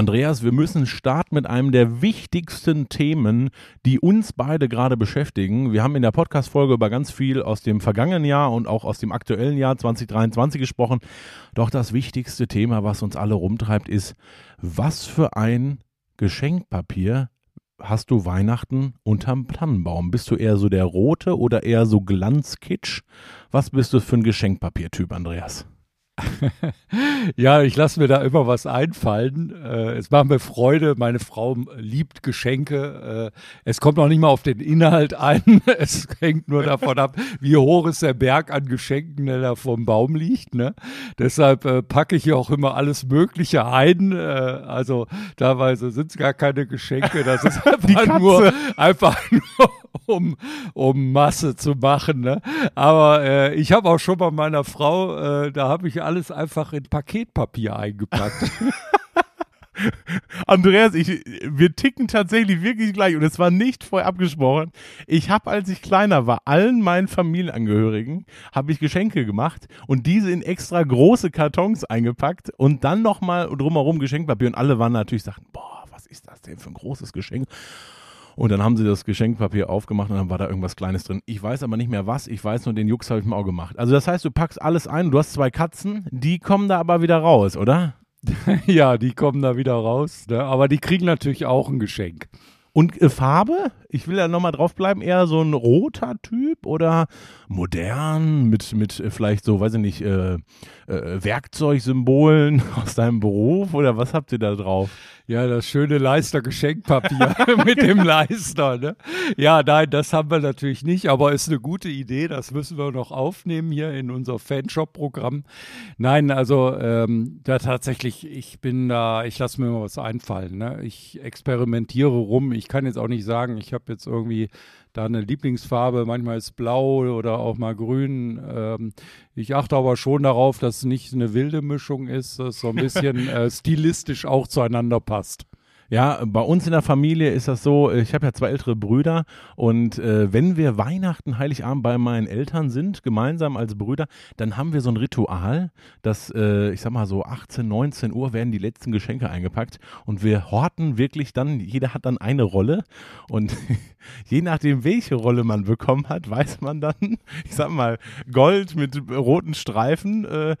Andreas, wir müssen starten mit einem der wichtigsten Themen, die uns beide gerade beschäftigen. Wir haben in der Podcast-Folge über ganz viel aus dem vergangenen Jahr und auch aus dem aktuellen Jahr 2023 gesprochen. Doch das wichtigste Thema, was uns alle rumtreibt, ist, was für ein Geschenkpapier hast du Weihnachten unterm Tannenbaum? Bist du eher so der rote oder eher so Glanzkitsch? Was bist du für ein Geschenkpapiertyp, Andreas? ja, ich lasse mir da immer was einfallen. Äh, es macht mir Freude. Meine Frau liebt Geschenke. Äh, es kommt noch nicht mal auf den Inhalt ein. Es hängt nur davon ab, wie hoch ist der Berg an Geschenken, der da vom Baum liegt. Ne? Deshalb äh, packe ich hier auch immer alles Mögliche ein. Äh, also teilweise sind es gar keine Geschenke. Das ist einfach nur, einfach nur um, um Masse zu machen. Ne? Aber äh, ich habe auch schon bei meiner Frau, äh, da habe ich alles einfach in Paketpapier eingepackt. Andreas, ich, wir ticken tatsächlich wirklich gleich und es war nicht vorher abgesprochen. Ich habe, als ich kleiner war, allen meinen Familienangehörigen habe ich Geschenke gemacht und diese in extra große Kartons eingepackt und dann nochmal drumherum Geschenkpapier und alle waren natürlich sagten, boah, was ist das denn für ein großes Geschenk? Und dann haben sie das Geschenkpapier aufgemacht und dann war da irgendwas Kleines drin. Ich weiß aber nicht mehr was. Ich weiß nur, den Jux habe ich mir auch gemacht. Also das heißt, du packst alles ein. Du hast zwei Katzen, die kommen da aber wieder raus, oder? ja, die kommen da wieder raus. Ne? Aber die kriegen natürlich auch ein Geschenk. Und äh, Farbe? Ich will da nochmal drauf bleiben. Eher so ein roter Typ oder modern mit, mit äh, vielleicht so, weiß ich nicht, äh, äh, Werkzeugsymbolen aus deinem Beruf oder was habt ihr da drauf? Ja, das schöne Leister-Geschenkpapier mit dem Leister. Ne? Ja, nein, das haben wir natürlich nicht, aber ist eine gute Idee. Das müssen wir noch aufnehmen hier in unser Fanshop-Programm. Nein, also ähm, da tatsächlich, ich bin da, ich lasse mir mal was einfallen. Ne? Ich experimentiere rum. Ich kann jetzt auch nicht sagen, ich habe jetzt irgendwie da eine Lieblingsfarbe, manchmal ist blau oder auch mal grün. Ähm, ich achte aber schon darauf, dass es nicht eine wilde Mischung ist, dass es so ein bisschen äh, stilistisch auch zueinander passt. Ja, bei uns in der Familie ist das so, ich habe ja zwei ältere Brüder und äh, wenn wir Weihnachten, Heiligabend bei meinen Eltern sind, gemeinsam als Brüder, dann haben wir so ein Ritual, dass, äh, ich sag mal so 18, 19 Uhr werden die letzten Geschenke eingepackt und wir horten wirklich dann, jeder hat dann eine Rolle und je nachdem, welche Rolle man bekommen hat, weiß man dann, ich sag mal, Gold mit roten Streifen, äh,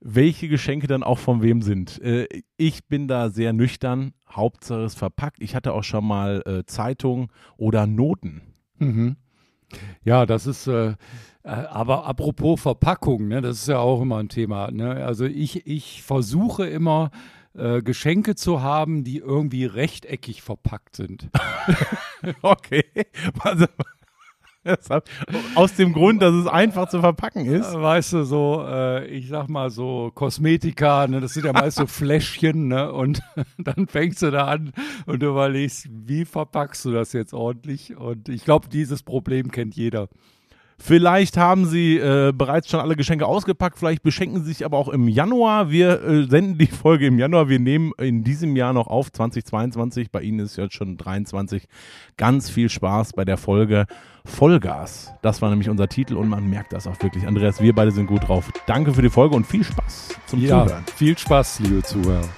welche Geschenke dann auch von wem sind. Äh, ich bin da sehr nüchtern, Hauptsache es verpackt. Ich hatte auch schon mal äh, Zeitung oder Noten. Mhm. Ja, das ist, äh, äh, aber apropos Verpackung, ne, das ist ja auch immer ein Thema. Ne? Also ich, ich versuche immer, äh, Geschenke zu haben, die irgendwie rechteckig verpackt sind. okay. Also, aus dem Grund, dass es einfach zu verpacken ist. Weißt du, so, äh, ich sag mal so Kosmetika, ne, das sind ja meist so Fläschchen, ne, und dann fängst du da an und du überlegst, wie verpackst du das jetzt ordentlich? Und ich glaube, dieses Problem kennt jeder. Vielleicht haben Sie äh, bereits schon alle Geschenke ausgepackt, vielleicht beschenken Sie sich aber auch im Januar. Wir äh, senden die Folge im Januar. Wir nehmen in diesem Jahr noch auf, 2022. Bei Ihnen ist jetzt schon 23. Ganz viel Spaß bei der Folge Vollgas. Das war nämlich unser Titel und man merkt das auch wirklich. Andreas, wir beide sind gut drauf. Danke für die Folge und viel Spaß zum ja, Zuhören. Viel Spaß, liebe Zuhörer.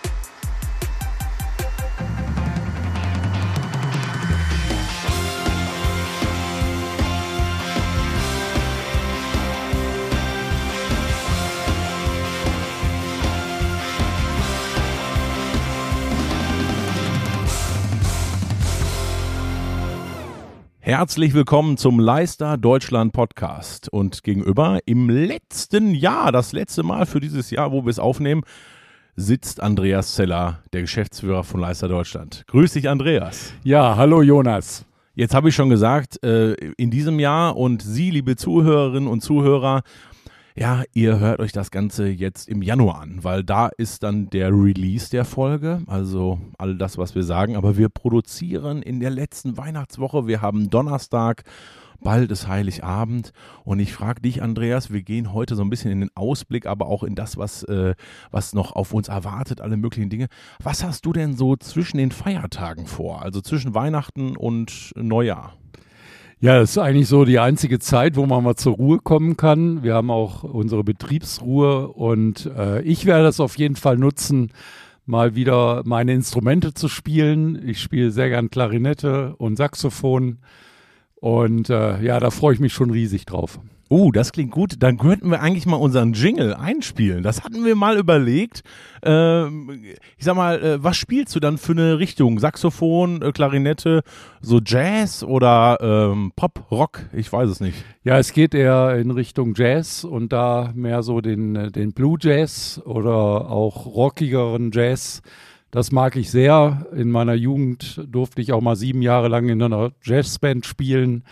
Herzlich willkommen zum Leister Deutschland Podcast. Und gegenüber im letzten Jahr, das letzte Mal für dieses Jahr, wo wir es aufnehmen, sitzt Andreas Zeller, der Geschäftsführer von Leister Deutschland. Grüß dich, Andreas. Ja, hallo Jonas. Jetzt habe ich schon gesagt, äh, in diesem Jahr und Sie, liebe Zuhörerinnen und Zuhörer, ja, ihr hört euch das Ganze jetzt im Januar an, weil da ist dann der Release der Folge, also all das, was wir sagen. Aber wir produzieren in der letzten Weihnachtswoche, wir haben Donnerstag, bald ist Heiligabend. Und ich frage dich, Andreas, wir gehen heute so ein bisschen in den Ausblick, aber auch in das, was, äh, was noch auf uns erwartet, alle möglichen Dinge. Was hast du denn so zwischen den Feiertagen vor, also zwischen Weihnachten und Neujahr? Ja, das ist eigentlich so die einzige Zeit, wo man mal zur Ruhe kommen kann. Wir haben auch unsere Betriebsruhe und äh, ich werde das auf jeden Fall nutzen, mal wieder meine Instrumente zu spielen. Ich spiele sehr gern Klarinette und Saxophon. Und äh, ja, da freue ich mich schon riesig drauf. Oh, das klingt gut. Dann könnten wir eigentlich mal unseren Jingle einspielen. Das hatten wir mal überlegt. Ähm, ich sag mal, äh, was spielst du dann für eine Richtung? Saxophon, äh, Klarinette, so Jazz oder ähm, Pop, Rock? Ich weiß es nicht. Ja, es geht eher in Richtung Jazz und da mehr so den, äh, den Blue Jazz oder auch rockigeren Jazz. Das mag ich sehr. In meiner Jugend durfte ich auch mal sieben Jahre lang in einer Jazzband spielen.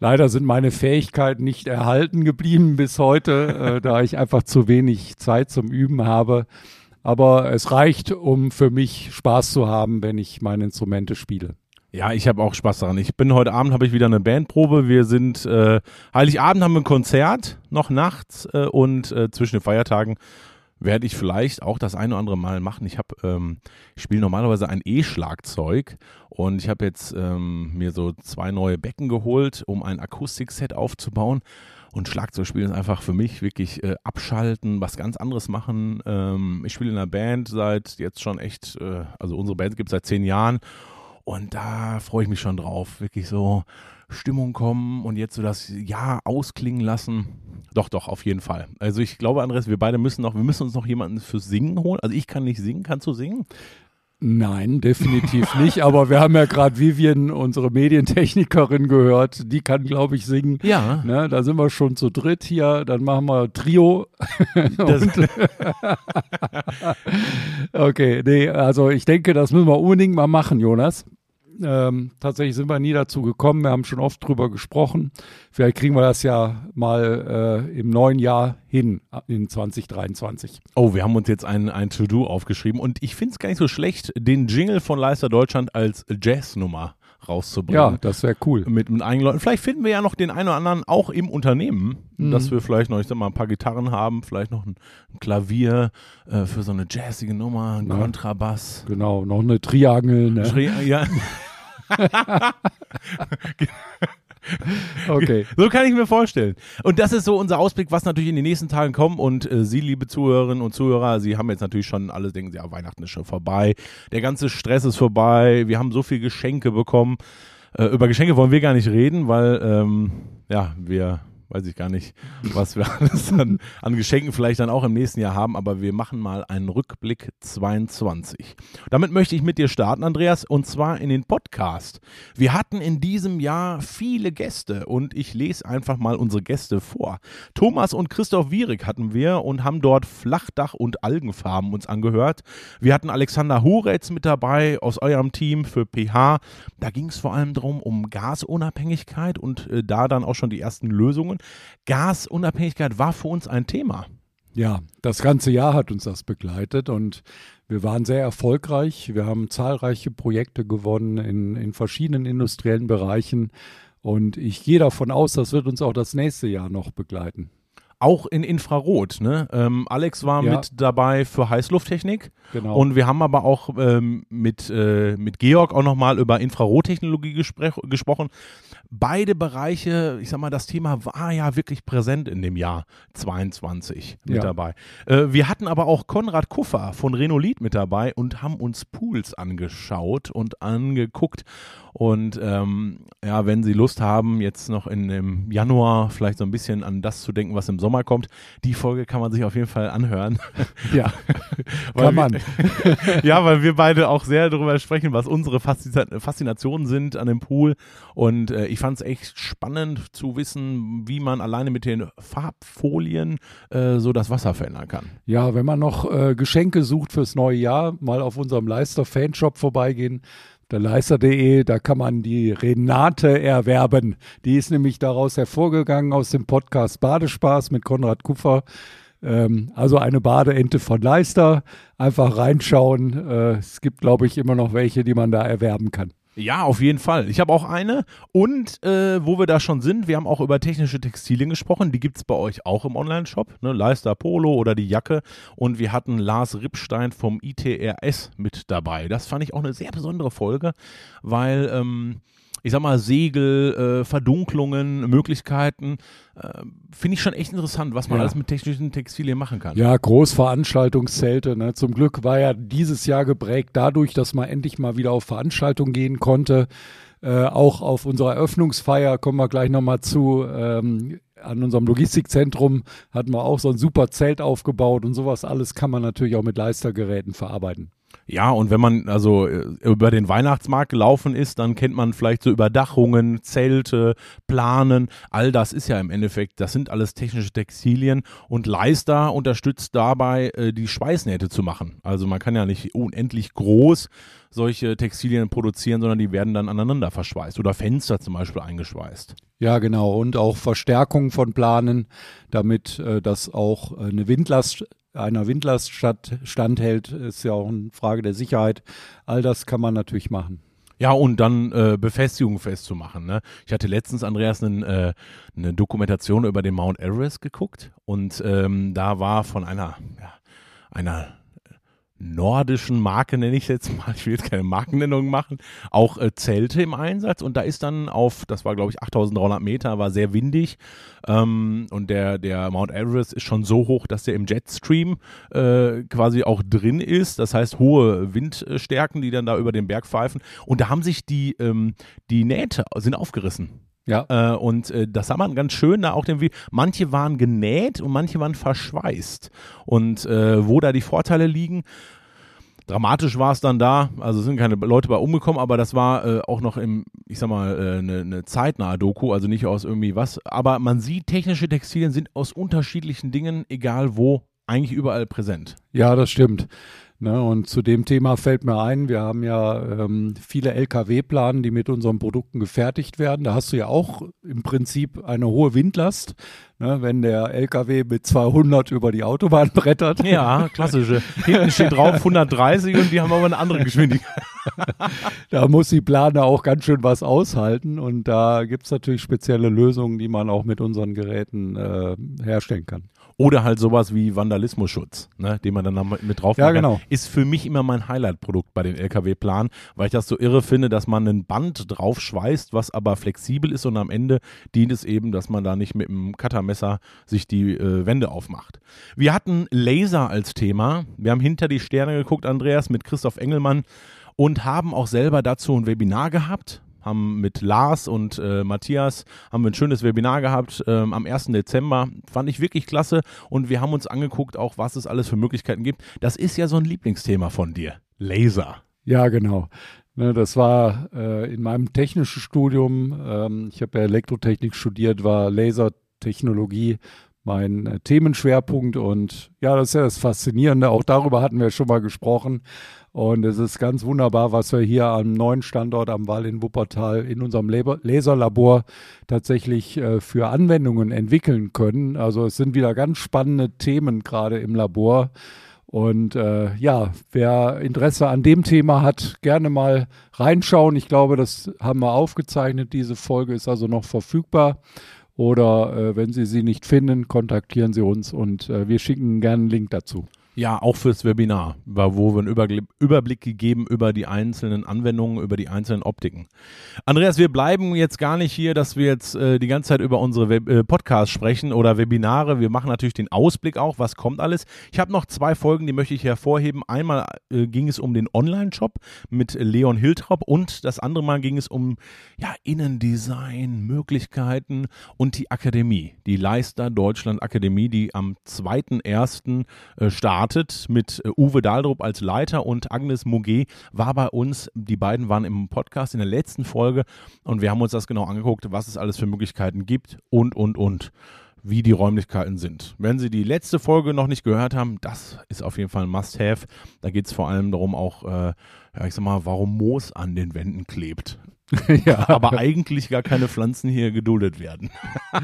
Leider sind meine Fähigkeiten nicht erhalten geblieben bis heute, äh, da ich einfach zu wenig Zeit zum Üben habe. Aber es reicht, um für mich Spaß zu haben, wenn ich meine Instrumente spiele. Ja, ich habe auch Spaß daran. Ich bin heute Abend habe ich wieder eine Bandprobe. Wir sind äh, Heiligabend haben wir ein Konzert noch nachts äh, und äh, zwischen den Feiertagen werde ich vielleicht auch das eine oder andere Mal machen. Ich habe, ähm, ich spiele normalerweise ein E-Schlagzeug und ich habe jetzt ähm, mir so zwei neue Becken geholt, um ein Akustikset aufzubauen. Und Schlagzeugspielen ist einfach für mich wirklich äh, abschalten, was ganz anderes machen. Ähm, ich spiele in einer Band seit jetzt schon echt, äh, also unsere Band gibt es seit zehn Jahren und da freue ich mich schon drauf. Wirklich so Stimmung kommen und jetzt so das Jahr ausklingen lassen. Doch, doch, auf jeden Fall. Also ich glaube, Andres, wir beide müssen noch, wir müssen uns noch jemanden fürs Singen holen. Also ich kann nicht singen. Kannst du singen? Nein, definitiv nicht. Aber wir haben ja gerade Vivian, unsere Medientechnikerin, gehört. Die kann, glaube ich, singen. Ja. Ne, da sind wir schon zu dritt hier. Dann machen wir Trio. okay, nee, also ich denke, das müssen wir unbedingt mal machen, Jonas. Ähm, tatsächlich sind wir nie dazu gekommen. Wir haben schon oft drüber gesprochen. Vielleicht kriegen wir das ja mal äh, im neuen Jahr hin, in 2023. Oh, wir haben uns jetzt ein, ein To-Do aufgeschrieben und ich finde es gar nicht so schlecht, den Jingle von Leister Deutschland als Jazznummer rauszubringen. Ja, das wäre cool. Mit, mit eigenen Leuten. Vielleicht finden wir ja noch den einen oder anderen auch im Unternehmen, mhm. dass wir vielleicht noch, ich sag mal, ein paar Gitarren haben, vielleicht noch ein, ein Klavier äh, für so eine jazzige Nummer, ein ja. Kontrabass. Genau, noch eine Triangel. Ne? Tri ja. Okay. So kann ich mir vorstellen. Und das ist so unser Ausblick, was natürlich in den nächsten Tagen kommt. Und äh, Sie, liebe Zuhörerinnen und Zuhörer, Sie haben jetzt natürlich schon alle denken, ja, Weihnachten ist schon vorbei. Der ganze Stress ist vorbei. Wir haben so viele Geschenke bekommen. Äh, über Geschenke wollen wir gar nicht reden, weil ähm, ja, wir weiß ich gar nicht, was wir alles an, an, Geschenken vielleicht dann auch im nächsten Jahr haben, aber wir machen mal einen Rückblick 22. Damit möchte ich mit dir starten, Andreas, und zwar in den Podcast. Wir hatten in diesem Jahr viele Gäste und ich lese einfach mal unsere Gäste vor. Thomas und Christoph Wierig hatten wir und haben dort Flachdach und Algenfarben uns angehört. Wir hatten Alexander Huretz mit dabei aus eurem Team für PH. Da ging es vor allem darum, um Gasunabhängigkeit und äh, da dann auch schon die ersten Lösungen. Gasunabhängigkeit war für uns ein Thema. Ja, das ganze Jahr hat uns das begleitet und wir waren sehr erfolgreich. Wir haben zahlreiche Projekte gewonnen in, in verschiedenen industriellen Bereichen und ich gehe davon aus, das wird uns auch das nächste Jahr noch begleiten auch in Infrarot. Ne? Ähm, Alex war ja. mit dabei für Heißlufttechnik. Genau. Und wir haben aber auch ähm, mit, äh, mit Georg auch nochmal über Infrarottechnologie gesprochen. Beide Bereiche, ich sag mal, das Thema war ja wirklich präsent in dem Jahr 22 mit ja. dabei. Äh, wir hatten aber auch Konrad Kuffer von Renolith mit dabei und haben uns Pools angeschaut und angeguckt. Und ähm, ja, wenn Sie Lust haben, jetzt noch in, im Januar vielleicht so ein bisschen an das zu denken, was im Sommer kommt, die Folge kann man sich auf jeden Fall anhören. Ja, kann man. ja, weil wir beide auch sehr darüber sprechen, was unsere Faszinationen sind an dem Pool. Und äh, ich fand es echt spannend zu wissen, wie man alleine mit den Farbfolien äh, so das Wasser verändern kann. Ja, wenn man noch äh, Geschenke sucht fürs neue Jahr, mal auf unserem Leister Fanshop vorbeigehen Leister.de, da kann man die Renate erwerben. Die ist nämlich daraus hervorgegangen aus dem Podcast Badespaß mit Konrad Kupfer. Ähm, also eine Badeente von Leister. Einfach reinschauen. Äh, es gibt, glaube ich, immer noch welche, die man da erwerben kann. Ja, auf jeden Fall. Ich habe auch eine. Und äh, wo wir da schon sind, wir haben auch über technische Textilien gesprochen. Die gibt es bei euch auch im Online-Shop. Ne? Leister Polo oder die Jacke. Und wir hatten Lars Rippstein vom ITRS mit dabei. Das fand ich auch eine sehr besondere Folge, weil ähm, ich sag mal, Segel, äh, Verdunklungen, Möglichkeiten. Äh, Finde ich schon echt interessant, was man Ja. alles mit technischen Textilien machen kann. Ja, Großveranstaltungszelte. Ne? Zum Glück war ja dieses Jahr geprägt dadurch, dass man endlich mal wieder auf Veranstaltungen gehen konnte. Äh, auch auf unserer Eröffnungsfeier kommen wir gleich nochmal zu. Ähm, an unserem Logistikzentrum hatten wir auch so ein super Zelt aufgebaut und sowas alles kann man natürlich auch mit Leistergeräten verarbeiten. Ja, und wenn man also äh, über den Weihnachtsmarkt gelaufen ist, dann kennt man vielleicht so Überdachungen, Zelte, Planen. All das ist ja im Endeffekt, das sind alles technische Textilien und Leister unterstützt dabei, äh, die Schweißnähte zu machen. Also man kann ja nicht unendlich groß solche Textilien produzieren, sondern die werden dann aneinander verschweißt oder Fenster zum Beispiel eingeschweißt. Ja, genau. Und auch Verstärkung von Planen, damit äh, das auch äh, eine Windlast einer Windlast standhält, ist ja auch eine Frage der Sicherheit. All das kann man natürlich machen. Ja, und dann äh, Befestigung festzumachen. Ne? Ich hatte letztens, Andreas, einen, äh, eine Dokumentation über den Mount Everest geguckt und ähm, da war von einer, ja, einer nordischen Marke, nenne ich jetzt mal, ich will jetzt keine Markennennung machen, auch äh, Zelte im Einsatz. Und da ist dann auf, das war glaube ich 8300 Meter, war sehr windig. Ähm, und der, der Mount Everest ist schon so hoch, dass der im Jetstream äh, quasi auch drin ist, das heißt hohe Windstärken, die dann da über den Berg pfeifen. Und da haben sich die, ähm, die Nähte sind aufgerissen. Ja. Äh, und äh, das sah man ganz schön da auch irgendwie. Manche waren genäht und manche waren verschweißt. Und äh, wo da die Vorteile liegen, dramatisch war es dann da. Also sind keine Leute bei umgekommen, aber das war äh, auch noch im, ich sag mal, eine äh, ne zeitnahe Doku, also nicht aus irgendwie was. Aber man sieht, technische Textilien sind aus unterschiedlichen Dingen, egal wo, eigentlich überall präsent. Ja, das stimmt. Ne, und zu dem Thema fällt mir ein, wir haben ja ähm, viele Lkw-Planen, die mit unseren Produkten gefertigt werden. Da hast du ja auch im Prinzip eine hohe Windlast, ne, wenn der Lkw mit 200 über die Autobahn brettert. Ja, klassische. Hinten steht drauf 130 und die haben aber eine andere Geschwindigkeit. Da muss die Plane auch ganz schön was aushalten und da gibt's natürlich spezielle Lösungen, die man auch mit unseren Geräten äh, herstellen kann. Oder halt sowas wie Vandalismusschutz, ne, den man dann mit drauf Ja, kann. genau. Ist für mich immer mein Highlight-Produkt bei den LKW-Planen, weil ich das so irre finde, dass man ein Band drauf schweißt, was aber flexibel ist und am Ende dient es eben, dass man da nicht mit dem Cuttermesser sich die äh, Wände aufmacht. Wir hatten Laser als Thema. Wir haben hinter die Sterne geguckt, Andreas, mit Christoph Engelmann und haben auch selber dazu ein Webinar gehabt haben mit Lars und äh, Matthias haben wir ein schönes Webinar gehabt ähm, am 1. Dezember. Fand ich wirklich klasse und wir haben uns angeguckt, auch was es alles für Möglichkeiten gibt. Das ist ja so ein Lieblingsthema von dir. Laser. Ja, genau. Ne, das war äh, in meinem technischen Studium, ähm, ich habe ja Elektrotechnik studiert, war Lasertechnologie mein äh, Themenschwerpunkt und ja, das ist ja das Faszinierende. Auch darüber hatten wir schon mal gesprochen. Und es ist ganz wunderbar, was wir hier am neuen Standort am Wall in Wuppertal in unserem Labor Laserlabor tatsächlich äh, für Anwendungen entwickeln können. Also es sind wieder ganz spannende Themen gerade im Labor. Und äh, ja, wer Interesse an dem Thema hat, gerne mal reinschauen. Ich glaube, das haben wir aufgezeichnet. Diese Folge ist also noch verfügbar. Oder äh, wenn Sie sie nicht finden, kontaktieren Sie uns und äh, wir schicken gerne einen Link dazu. Ja, auch fürs Webinar, wo wir einen Übergl- Überblick gegeben über die einzelnen Anwendungen, über die einzelnen Optiken. Andreas, wir bleiben jetzt gar nicht hier, dass wir jetzt äh, die ganze Zeit über unsere Web äh, Podcasts sprechen oder Webinare. Wir machen natürlich den Ausblick auch, was kommt alles. Ich habe noch zwei Folgen, die möchte ich hervorheben. Einmal äh, ging es um den Online-Shop mit Leon Hiltrop und das andere Mal ging es um ja, Innendesign, Möglichkeiten und die Akademie, die Leister Deutschland Akademie, die am 2.1. äh, startet mit äh, Uwe Daldrup als Leiter und Agnes Muget war bei uns. Die beiden waren im Podcast in der letzten Folge und wir haben uns das genau angeguckt, was es alles für Möglichkeiten gibt und, und, und wie die Räumlichkeiten sind. Wenn Sie die letzte Folge noch nicht gehört haben, das ist auf jeden Fall ein Must-Have. Da geht es vor allem darum auch, äh, ja, ich sag mal, warum Moos an den Wänden klebt. ja, Aber eigentlich gar keine Pflanzen hier geduldet werden.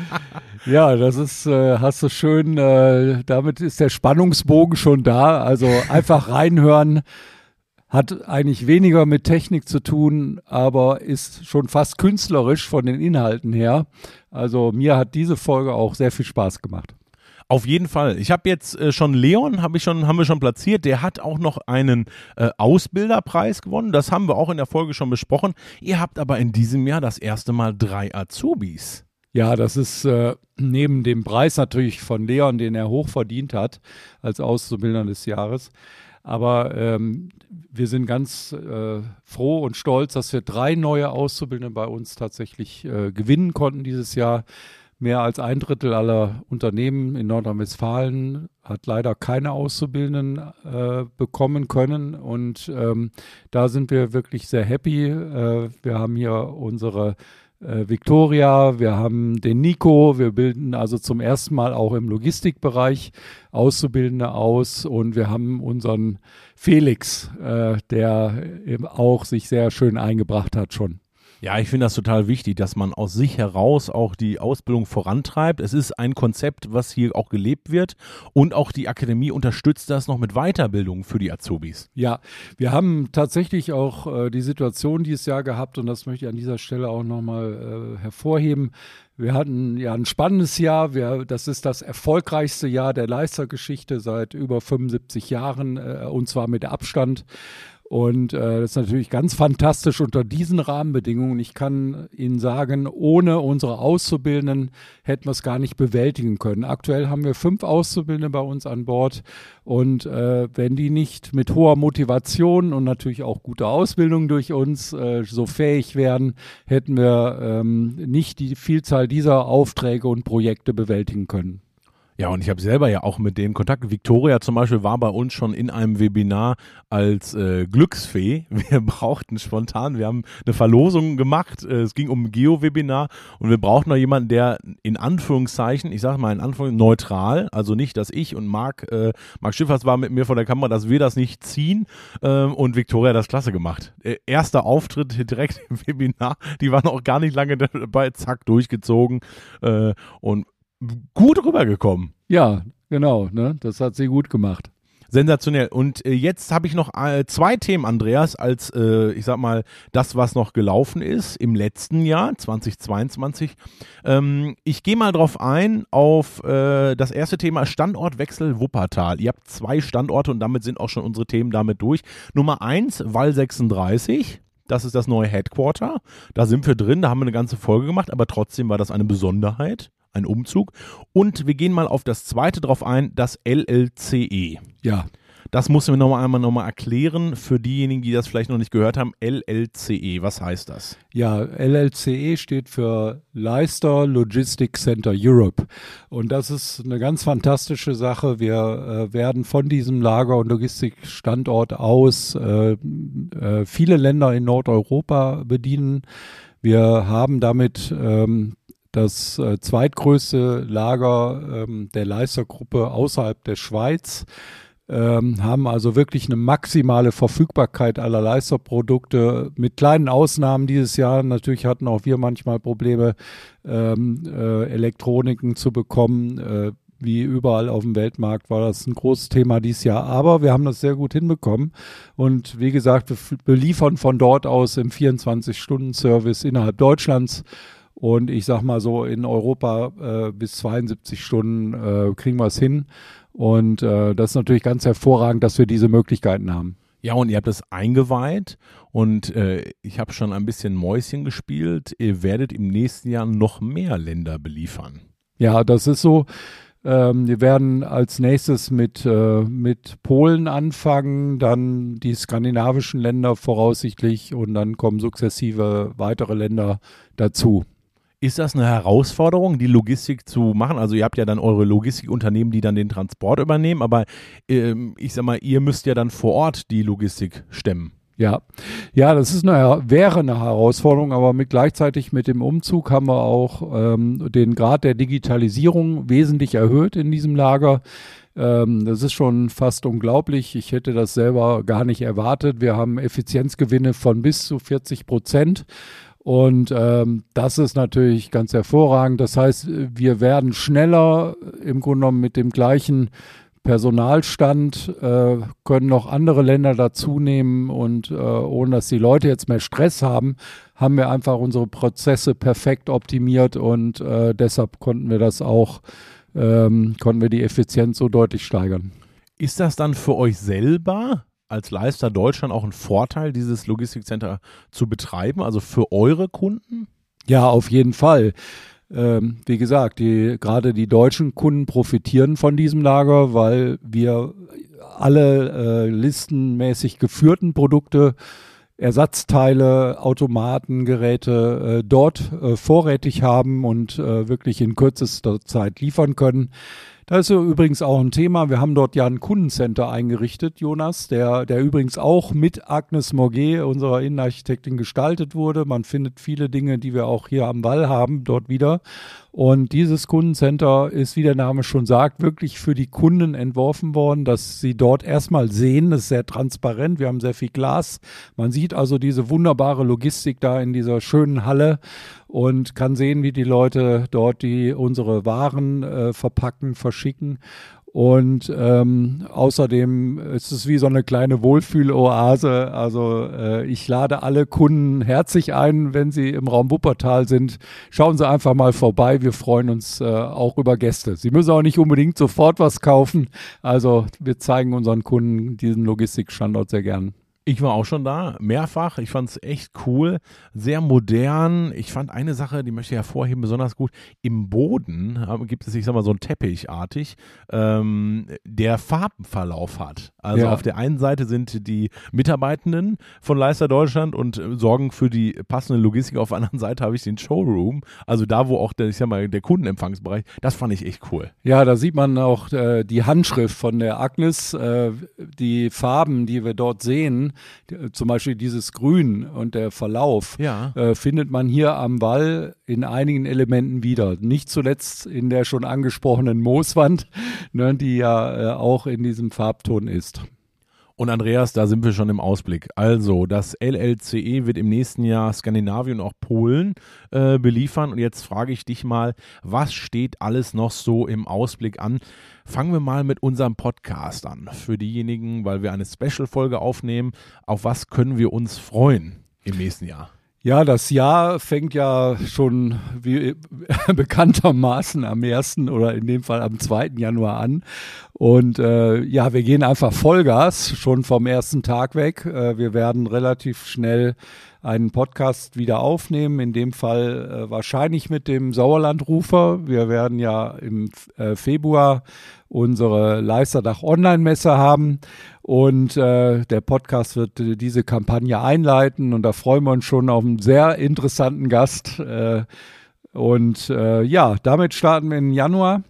ja, das ist, äh, hast du schön, äh, damit ist der Spannungsbogen schon da. Also einfach reinhören hat eigentlich weniger mit Technik zu tun, aber ist schon fast künstlerisch von den Inhalten her. Also mir hat diese Folge auch sehr viel Spaß gemacht. Auf jeden Fall. Ich habe jetzt äh, schon Leon, hab ich schon, haben wir schon platziert. Der hat auch noch einen äh, Ausbilderpreis gewonnen. Das haben wir auch in der Folge schon besprochen. Ihr habt aber in diesem Jahr das erste Mal drei Azubis. Ja, das ist äh, neben dem Preis natürlich von Leon, den er hoch verdient hat als Auszubildender des Jahres. Aber ähm, wir sind ganz äh, froh und stolz, dass wir drei neue Auszubildende bei uns tatsächlich äh, gewinnen konnten dieses Jahr. Mehr als ein Drittel aller Unternehmen in Nordrhein-Westfalen hat leider keine Auszubildenden äh, bekommen können. Und ähm, da sind wir wirklich sehr happy. Äh, wir haben hier unsere äh, Victoria, wir haben den Nico, wir bilden also zum ersten Mal auch im Logistikbereich Auszubildende aus und wir haben unseren Felix, äh, der eben auch sich sehr schön eingebracht hat schon. Ja, ich finde das total wichtig, dass man aus sich heraus auch die Ausbildung vorantreibt. Es ist ein Konzept, was hier auch gelebt wird und auch die Akademie unterstützt das noch mit Weiterbildung für die Azubis. Ja, wir haben tatsächlich auch äh, die Situation dieses Jahr gehabt und das möchte ich an dieser Stelle auch nochmal äh, hervorheben. Wir hatten ja ein spannendes Jahr. Wir, das ist das erfolgreichste Jahr der Leistergeschichte seit über 75 Jahren äh, und zwar mit Abstand. Und äh, das ist natürlich ganz fantastisch unter diesen Rahmenbedingungen. Ich kann Ihnen sagen, ohne unsere Auszubildenden hätten wir es gar nicht bewältigen können. Aktuell haben wir fünf Auszubildende bei uns an Bord. Und äh, wenn die nicht mit hoher Motivation und natürlich auch gute Ausbildung durch uns äh, so fähig wären, hätten wir ähm, nicht die Vielzahl dieser Aufträge und Projekte bewältigen können. Ja, und ich habe selber ja auch mit denen Kontakt. Victoria zum Beispiel war bei uns schon in einem Webinar als äh, Glücksfee. Wir brauchten spontan, wir haben eine Verlosung gemacht. Äh, es ging um ein Geo-Webinar und wir brauchten noch jemanden, der in Anführungszeichen, ich sage mal in Anführungszeichen, neutral, also nicht, dass ich und Marc, äh, Marc Schiffers war mit mir vor der Kamera, dass wir das nicht ziehen äh, und Victoria hat das klasse gemacht. Äh, erster Auftritt direkt im Webinar, die waren auch gar nicht lange dabei, zack, durchgezogen äh, und gut rübergekommen. Ja, genau. Ne? Das hat sie gut gemacht. Sensationell. Und äh, jetzt habe ich noch äh, zwei Themen, Andreas, als äh, ich sag mal das, was noch gelaufen ist im letzten Jahr 2022. Ähm, ich gehe mal drauf ein auf äh, das erste Thema Standortwechsel Wuppertal. Ihr habt zwei Standorte und damit sind auch schon unsere Themen damit durch. Nummer eins Wall 36. Das ist das neue Headquarter. Da sind wir drin, da haben wir eine ganze Folge gemacht, aber trotzdem war das eine Besonderheit ein Umzug. Und wir gehen mal auf das zweite drauf ein, das LLCE. Ja. Das müssen wir noch einmal nochmal erklären für diejenigen, die das vielleicht noch nicht gehört haben. LLCE, was heißt das? Ja, LLCE steht für Leicester Logistics Center Europe. Und das ist eine ganz fantastische Sache. Wir äh, werden von diesem Lager- und Logistikstandort aus äh, äh, viele Länder in Nordeuropa bedienen. Wir haben damit ähm, das äh, zweitgrößte Lager ähm, der Leistergruppe außerhalb der Schweiz. Ähm, haben also wirklich eine maximale Verfügbarkeit aller Leisterprodukte mit kleinen Ausnahmen dieses Jahr. Natürlich hatten auch wir manchmal Probleme, ähm, äh, Elektroniken zu bekommen. Äh, wie überall auf dem Weltmarkt war das ein großes Thema dieses Jahr. Aber wir haben das sehr gut hinbekommen. Und wie gesagt, wir beliefern von dort aus im 24-Stunden-Service innerhalb Deutschlands und ich sag mal so, in Europa äh, bis 72 Stunden äh, kriegen wir es hin. Und äh, das ist natürlich ganz hervorragend, dass wir diese Möglichkeiten haben. Ja, und ihr habt es eingeweiht und äh, ich habe schon ein bisschen Mäuschen gespielt. Ihr werdet im nächsten Jahr noch mehr Länder beliefern. Ja, das ist so. Ähm, wir werden als nächstes mit, äh, mit Polen anfangen, dann die skandinavischen Länder voraussichtlich und dann kommen sukzessive weitere Länder dazu. Ist das eine Herausforderung, die Logistik zu machen? Also ihr habt ja dann eure Logistikunternehmen, die dann den Transport übernehmen, aber ähm, ich sag mal, ihr müsst ja dann vor Ort die Logistik stemmen. Ja, ja, das ist eine, wäre eine Herausforderung, aber mit gleichzeitig mit dem Umzug haben wir auch ähm, den Grad der Digitalisierung wesentlich erhöht in diesem Lager. Ähm, das ist schon fast unglaublich. Ich hätte das selber gar nicht erwartet. Wir haben Effizienzgewinne von bis zu 40 Prozent. Und ähm, das ist natürlich ganz hervorragend. Das heißt, wir werden schneller im Grunde genommen mit dem gleichen Personalstand, äh, können noch andere Länder dazu nehmen und äh, ohne dass die Leute jetzt mehr Stress haben, haben wir einfach unsere Prozesse perfekt optimiert und äh, deshalb konnten wir das auch ähm, konnten wir die Effizienz so deutlich steigern. Ist das dann für euch selber als Leister Deutschland auch ein Vorteil, dieses Logistikcenter zu betreiben, also für eure Kunden? Ja, auf jeden Fall. Ähm, wie gesagt, die, gerade die deutschen Kunden profitieren von diesem Lager, weil wir alle äh, listenmäßig geführten Produkte Ersatzteile, Automaten, Geräte äh, dort äh, vorrätig haben und äh, wirklich in kürzester Zeit liefern können. Das ist übrigens auch ein Thema. Wir haben dort ja ein Kundencenter eingerichtet, Jonas, der, der übrigens auch mit Agnes Morget, unserer Innenarchitektin, gestaltet wurde. Man findet viele Dinge, die wir auch hier am Wall haben, dort wieder. Und dieses Kundencenter ist, wie der Name schon sagt, wirklich für die Kunden entworfen worden, dass sie dort erstmal sehen. Das ist sehr transparent. Wir haben sehr viel Glas. Man sieht also diese wunderbare Logistik da in dieser schönen Halle und kann sehen, wie die Leute dort die unsere Waren äh, verpacken, verschicken. Und ähm, außerdem ist es wie so eine kleine Wohlfühloase. Also äh, ich lade alle Kunden herzlich ein, wenn sie im Raum Wuppertal sind. Schauen Sie einfach mal vorbei. Wir freuen uns äh, auch über Gäste. Sie müssen auch nicht unbedingt sofort was kaufen. Also wir zeigen unseren Kunden diesen Logistikstandort sehr gern. Ich war auch schon da, mehrfach. Ich fand es echt cool, sehr modern. Ich fand eine Sache, die möchte ich hervorheben, besonders gut. Im Boden gibt es, ich sag mal, so ein Teppichartig, ähm, der Farbenverlauf hat. Also ja. auf der einen Seite sind die Mitarbeitenden von Leister Deutschland und äh, sorgen für die passende Logistik. Auf der anderen Seite habe ich den Showroom, also da, wo auch der, ich sag mal, der Kundenempfangsbereich, das fand ich echt cool. Ja, da sieht man auch äh, die Handschrift von der Agnes, äh, die Farben, die wir dort sehen zum Beispiel dieses Grün und der Verlauf, ja. äh, findet man hier am Wall in einigen Elementen wieder. Nicht zuletzt in der schon angesprochenen Mooswand, ne, die ja äh, auch in diesem Farbton ist. Und Andreas, da sind wir schon im Ausblick. Also, das LLCE wird im nächsten Jahr Skandinavien und auch Polen äh, beliefern. Und jetzt frage ich dich mal, was steht alles noch so im Ausblick an? Fangen wir mal mit unserem Podcast an. Für diejenigen, weil wir eine Special-Folge aufnehmen, auf was können wir uns freuen im nächsten Jahr? Ja, das Jahr fängt ja schon wie bekanntermaßen am 1. oder in dem Fall am 2. Januar an. Und äh, ja, wir gehen einfach Vollgas schon vom ersten Tag weg. Äh, wir werden relativ schnell einen Podcast wieder aufnehmen, in dem Fall äh, wahrscheinlich mit dem Sauerlandrufer. Wir werden ja im äh, Februar unsere Leisterdach Online-Messe haben. Und äh, der Podcast wird diese Kampagne einleiten und da freuen wir uns schon auf einen sehr interessanten Gast. Äh, und äh, ja, damit starten wir im Januar.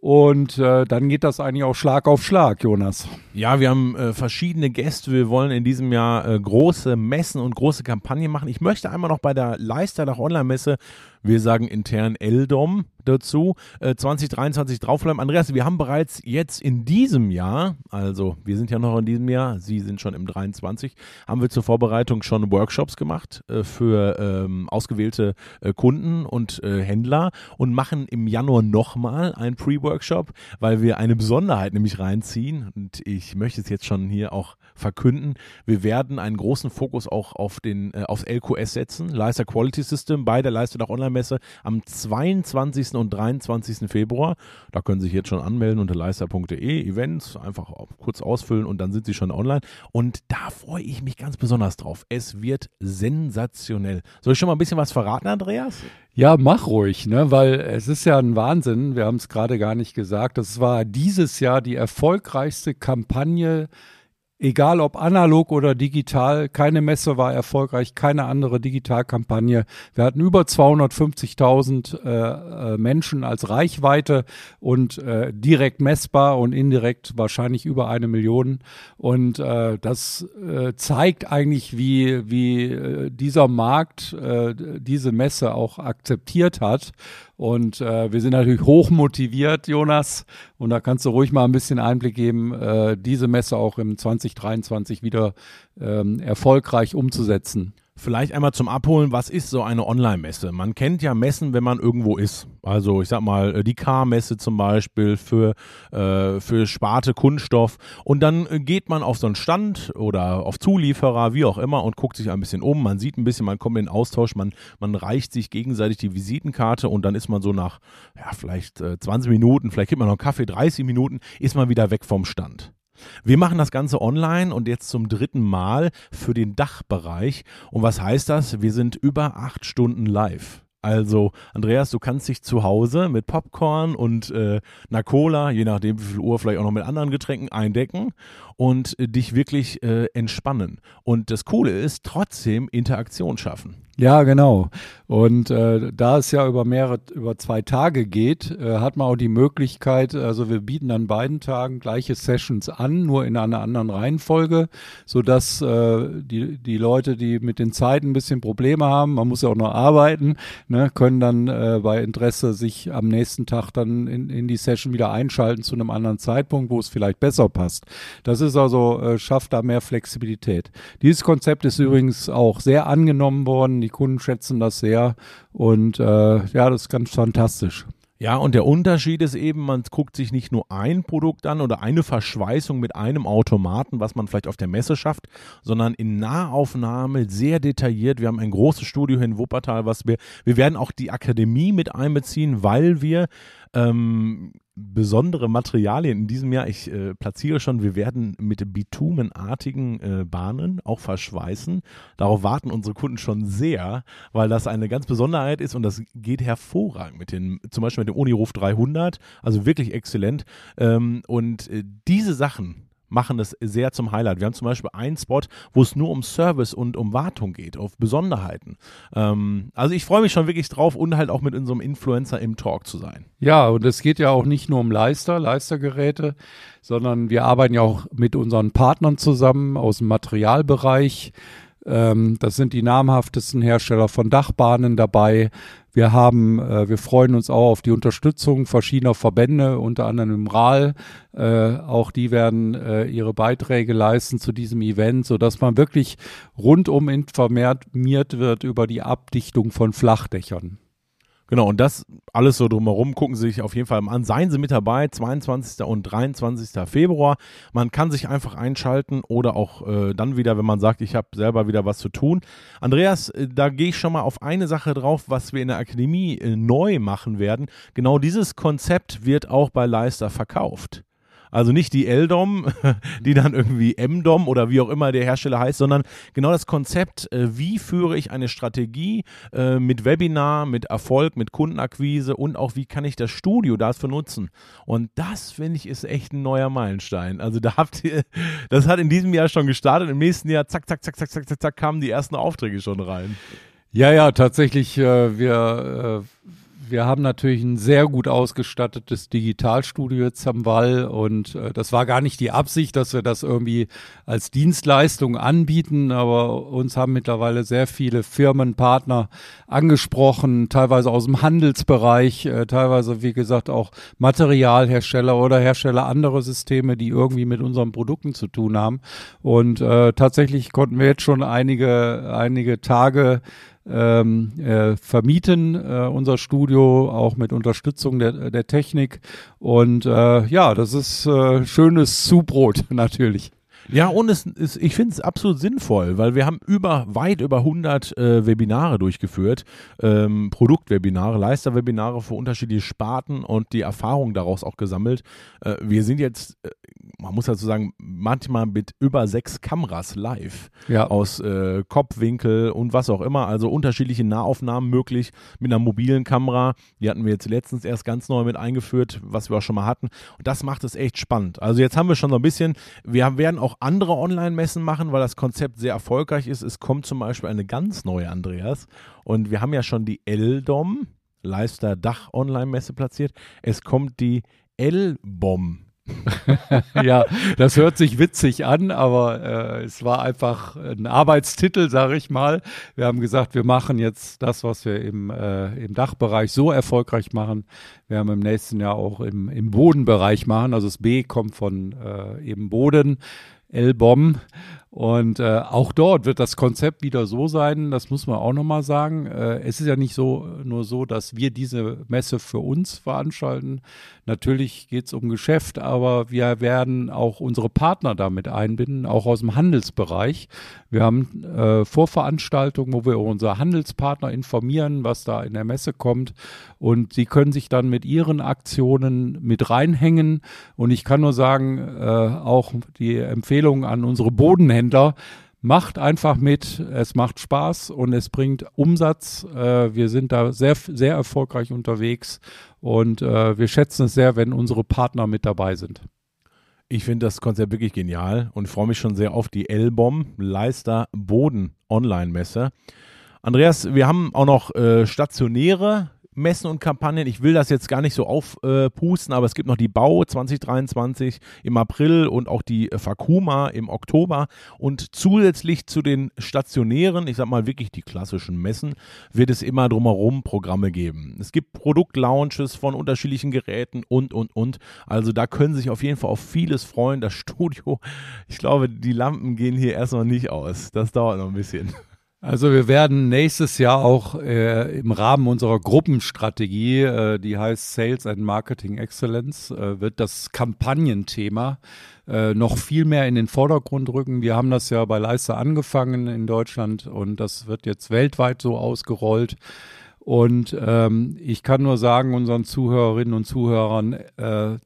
Und äh, dann geht das eigentlich auch Schlag auf Schlag, Jonas. Ja, wir haben äh, verschiedene Gäste. Wir wollen in diesem Jahr äh, große Messen und große Kampagnen machen. Ich möchte einmal noch bei der Leisterdach Online-Messe, wir sagen intern Eldom, dazu, äh, 2023 draufbleiben. Andreas, wir haben bereits jetzt in diesem Jahr, also wir sind ja noch in diesem Jahr, Sie sind schon im 23, haben wir zur Vorbereitung schon Workshops gemacht äh, für ähm, ausgewählte äh, Kunden und äh, Händler und machen im Januar nochmal einen Pre-Workshop, weil wir eine Besonderheit nämlich reinziehen und ich möchte es jetzt schon hier auch verkünden. Wir werden einen großen Fokus auch auf den, äh, aufs LQS setzen, Leister Quality System, bei der Leister Online-Messe am 22 und 23. Februar. Da können Sie sich jetzt schon anmelden unter leister.de, Events, einfach kurz ausfüllen und dann sind Sie schon online. Und da freue ich mich ganz besonders drauf. Es wird sensationell. Soll ich schon mal ein bisschen was verraten, Andreas? Ja, mach ruhig, ne? weil es ist ja ein Wahnsinn. Wir haben es gerade gar nicht gesagt. Das war dieses Jahr die erfolgreichste Kampagne egal ob analog oder digital, keine Messe war erfolgreich, keine andere Digitalkampagne. Wir hatten über 250.000 äh, äh, Menschen als Reichweite und äh, direkt messbar und indirekt wahrscheinlich über eine Million. Und äh, das äh, zeigt eigentlich, wie, wie äh, dieser Markt diese Messe auch akzeptiert hat. Und äh, wir sind natürlich hoch motiviert, Jonas. Und da kannst du ruhig mal ein bisschen Einblick geben, äh, diese Messe auch im 2023 wieder ähm, erfolgreich umzusetzen. Vielleicht einmal zum Abholen, was ist so eine Online-Messe? Man kennt ja Messen, wenn man irgendwo ist. Also ich sag mal, äh, die K-Messe zum Beispiel für, äh, für Sparte Kunststoff. Und dann äh, geht man auf so einen Stand oder auf Zulieferer, wie auch immer, und guckt sich ein bisschen um. Man sieht ein bisschen, man kommt in den Austausch, man, man reicht sich gegenseitig die Visitenkarte und dann ist man so nach, ja, vielleicht äh, 20 Minuten, vielleicht gibt man noch einen Kaffee, 30 Minuten, ist man wieder weg vom Stand. Wir machen das Ganze online und jetzt zum dritten Mal für den Dachbereich. Und was heißt das? Wir sind über acht Stunden live. Also, Andreas, du kannst dich zu Hause mit Popcorn und äh, einer Cola, je nachdem wie viel Uhr, vielleicht auch noch mit anderen Getränken eindecken und äh, dich wirklich äh, entspannen. Und das Coole ist, trotzdem Interaktion schaffen. Ja, genau. Und äh, da es ja über mehrere, über zwei Tage geht, äh, hat man auch die Möglichkeit, also wir bieten an beiden Tagen gleiche Sessions an, nur in einer anderen Reihenfolge, sodass äh, die, die Leute, die mit den Zeiten ein bisschen Probleme haben, man muss ja auch noch arbeiten, ne, können dann äh, bei Interesse sich am nächsten Tag dann in, in die Session wieder einschalten zu einem anderen Zeitpunkt, wo es vielleicht besser passt. Das ist also, äh, schafft da mehr Flexibilität. Dieses Konzept ist übrigens auch sehr angenommen worden die Kunden schätzen das sehr und äh, ja, das ist ganz fantastisch. Ja, und der Unterschied ist eben, man guckt sich nicht nur ein Produkt an oder eine Verschweißung mit einem Automaten, was man vielleicht auf der Messe schafft, sondern in Nahaufnahme sehr detailliert. Wir haben ein großes Studio in Wuppertal, was wir, wir werden auch die Akademie mit einbeziehen, weil wir ähm, besondere Materialien in diesem Jahr. Ich äh, platziere schon, wir werden mit bitumenartigen äh, Bahnen auch verschweißen. Darauf warten unsere Kunden schon sehr, weil das eine ganz Besonderheit ist und das geht hervorragend mit den, zum Beispiel mit dem Uniruf 300, also wirklich exzellent. Ähm, und äh, diese Sachen, machen es sehr zum Highlight. Wir haben zum Beispiel einen Spot, wo es nur um Service und um Wartung geht, auf Besonderheiten. Ähm, also ich freue mich schon wirklich drauf und halt auch mit unserem Influencer im Talk zu sein. Ja, und es geht ja auch nicht nur um Leister, Leistergeräte, sondern wir arbeiten ja auch mit unseren Partnern zusammen aus dem Materialbereich. Ähm, das sind die namhaftesten Hersteller von Dachbahnen dabei. Wir haben, äh, wir freuen uns auch auf die Unterstützung verschiedener Verbände, unter anderem im RAL. Äh, auch die werden äh, ihre Beiträge leisten zu diesem Event, so dass man wirklich rundum informiert wird über die Abdichtung von Flachdächern. Genau, und das alles so drumherum gucken Sie sich auf jeden Fall an. Seien Sie mit dabei, 22. und 23. Februar. Man kann sich einfach einschalten oder auch äh, dann wieder, wenn man sagt, ich habe selber wieder was zu tun. Andreas, äh, da gehe ich schon mal auf eine Sache drauf, was wir in der Akademie äh, neu machen werden. Genau dieses Konzept wird auch bei Leister verkauft. Also nicht die L-DOM, die dann irgendwie M-DOM oder wie auch immer der Hersteller heißt, sondern genau das Konzept, äh, wie führe ich eine Strategie äh, mit Webinar, mit Erfolg, mit Kundenakquise und auch wie kann ich das Studio dafür nutzen. Und das, finde ich, ist echt ein neuer Meilenstein. Also da habt ihr, das hat in diesem Jahr schon gestartet, im nächsten Jahr zack, zack, zack, zack, zack, zack, zack kamen die ersten Aufträge schon rein. Ja, ja, tatsächlich, äh, wir äh, wir haben natürlich ein sehr gut ausgestattetes Digitalstudio jetzt am Wall und äh, das war gar nicht die Absicht, dass wir das irgendwie als Dienstleistung anbieten, aber uns haben mittlerweile sehr viele Firmenpartner angesprochen, teilweise aus dem Handelsbereich, äh, teilweise wie gesagt auch Materialhersteller oder Hersteller anderer Systeme, die irgendwie mit unseren Produkten zu tun haben. Und äh, tatsächlich konnten wir jetzt schon einige einige Tage ähm, äh, vermieten, äh, unser Studio, auch mit Unterstützung der, der Technik. Und äh, ja, das ist äh, schönes Zubrot natürlich. Ja, und es ist, ich finde es absolut sinnvoll, weil wir haben über weit über 100 äh, Webinare durchgeführt, ähm, Produktwebinare, Leisterwebinare für unterschiedliche Sparten und die Erfahrung daraus auch gesammelt. Äh, wir sind jetzt äh, man muss dazu sagen, manchmal mit über sechs Kameras live ja. aus äh, Kopfwinkel und was auch immer, also unterschiedliche Nahaufnahmen möglich mit einer mobilen Kamera. Die hatten wir jetzt letztens erst ganz neu mit eingeführt, was wir auch schon mal hatten. Und das macht es echt spannend. Also jetzt haben wir schon so ein bisschen, wir werden auch andere Online-Messen machen, weil das Konzept sehr erfolgreich ist. Es kommt zum Beispiel eine ganz neue, Andreas. Und wir haben ja schon die L-DOM, Leister Dach Online-Messe platziert. Es kommt die L-BOM ja, das hört sich witzig an, aber äh, es war einfach ein Arbeitstitel, sage ich mal. Wir haben gesagt, wir machen jetzt das, was wir im, äh, im Dachbereich so erfolgreich machen. Wir haben im nächsten Jahr auch im, im Bodenbereich machen. Also das B kommt von äh, eben Boden. L-Bomb Und äh, auch dort wird das Konzept wieder so sein, das muss man auch nochmal sagen. Äh, es ist ja nicht so nur so, dass wir diese Messe für uns veranstalten. Natürlich geht es um Geschäft, aber wir werden auch unsere Partner damit einbinden, auch aus dem Handelsbereich. Wir haben äh, Vorveranstaltungen, wo wir unsere Handelspartner informieren, was da in der Messe kommt. Und sie können sich dann mit ihren Aktionen mit reinhängen. Und ich kann nur sagen, äh, auch die Empfehlung an unsere Bodenhändler, macht einfach mit, es macht Spaß und es bringt Umsatz. Äh, wir sind da sehr, sehr erfolgreich unterwegs und äh, wir schätzen es sehr, wenn unsere Partner mit dabei sind. Ich finde das Konzept wirklich genial und freue mich schon sehr auf die Elbom Leister Boden Online-Messe. Andreas, wir haben auch noch äh, stationäre Messen und Kampagnen. Ich will das jetzt gar nicht so aufpusten, aber es gibt noch die Bau 2023 im April und auch die Fakuma im Oktober. Und zusätzlich zu den stationären, ich sag mal wirklich die klassischen Messen, wird es immer drumherum Programme geben. Es gibt Produktlaunches von unterschiedlichen Geräten und, und, und. Also da können sich auf jeden Fall auf vieles freuen. Das Studio, ich glaube, die Lampen gehen hier erstmal nicht aus. Das dauert noch ein bisschen. Also wir werden nächstes Jahr auch äh, im Rahmen unserer Gruppenstrategie, äh, die heißt Sales and Marketing Excellence, äh, wird das Kampagnenthema äh, noch viel mehr in den Vordergrund rücken. Wir haben das ja bei Leister angefangen in Deutschland und das wird jetzt weltweit so ausgerollt. Und ähm, ich kann nur sagen, unseren Zuhörerinnen und Zuhörern, äh,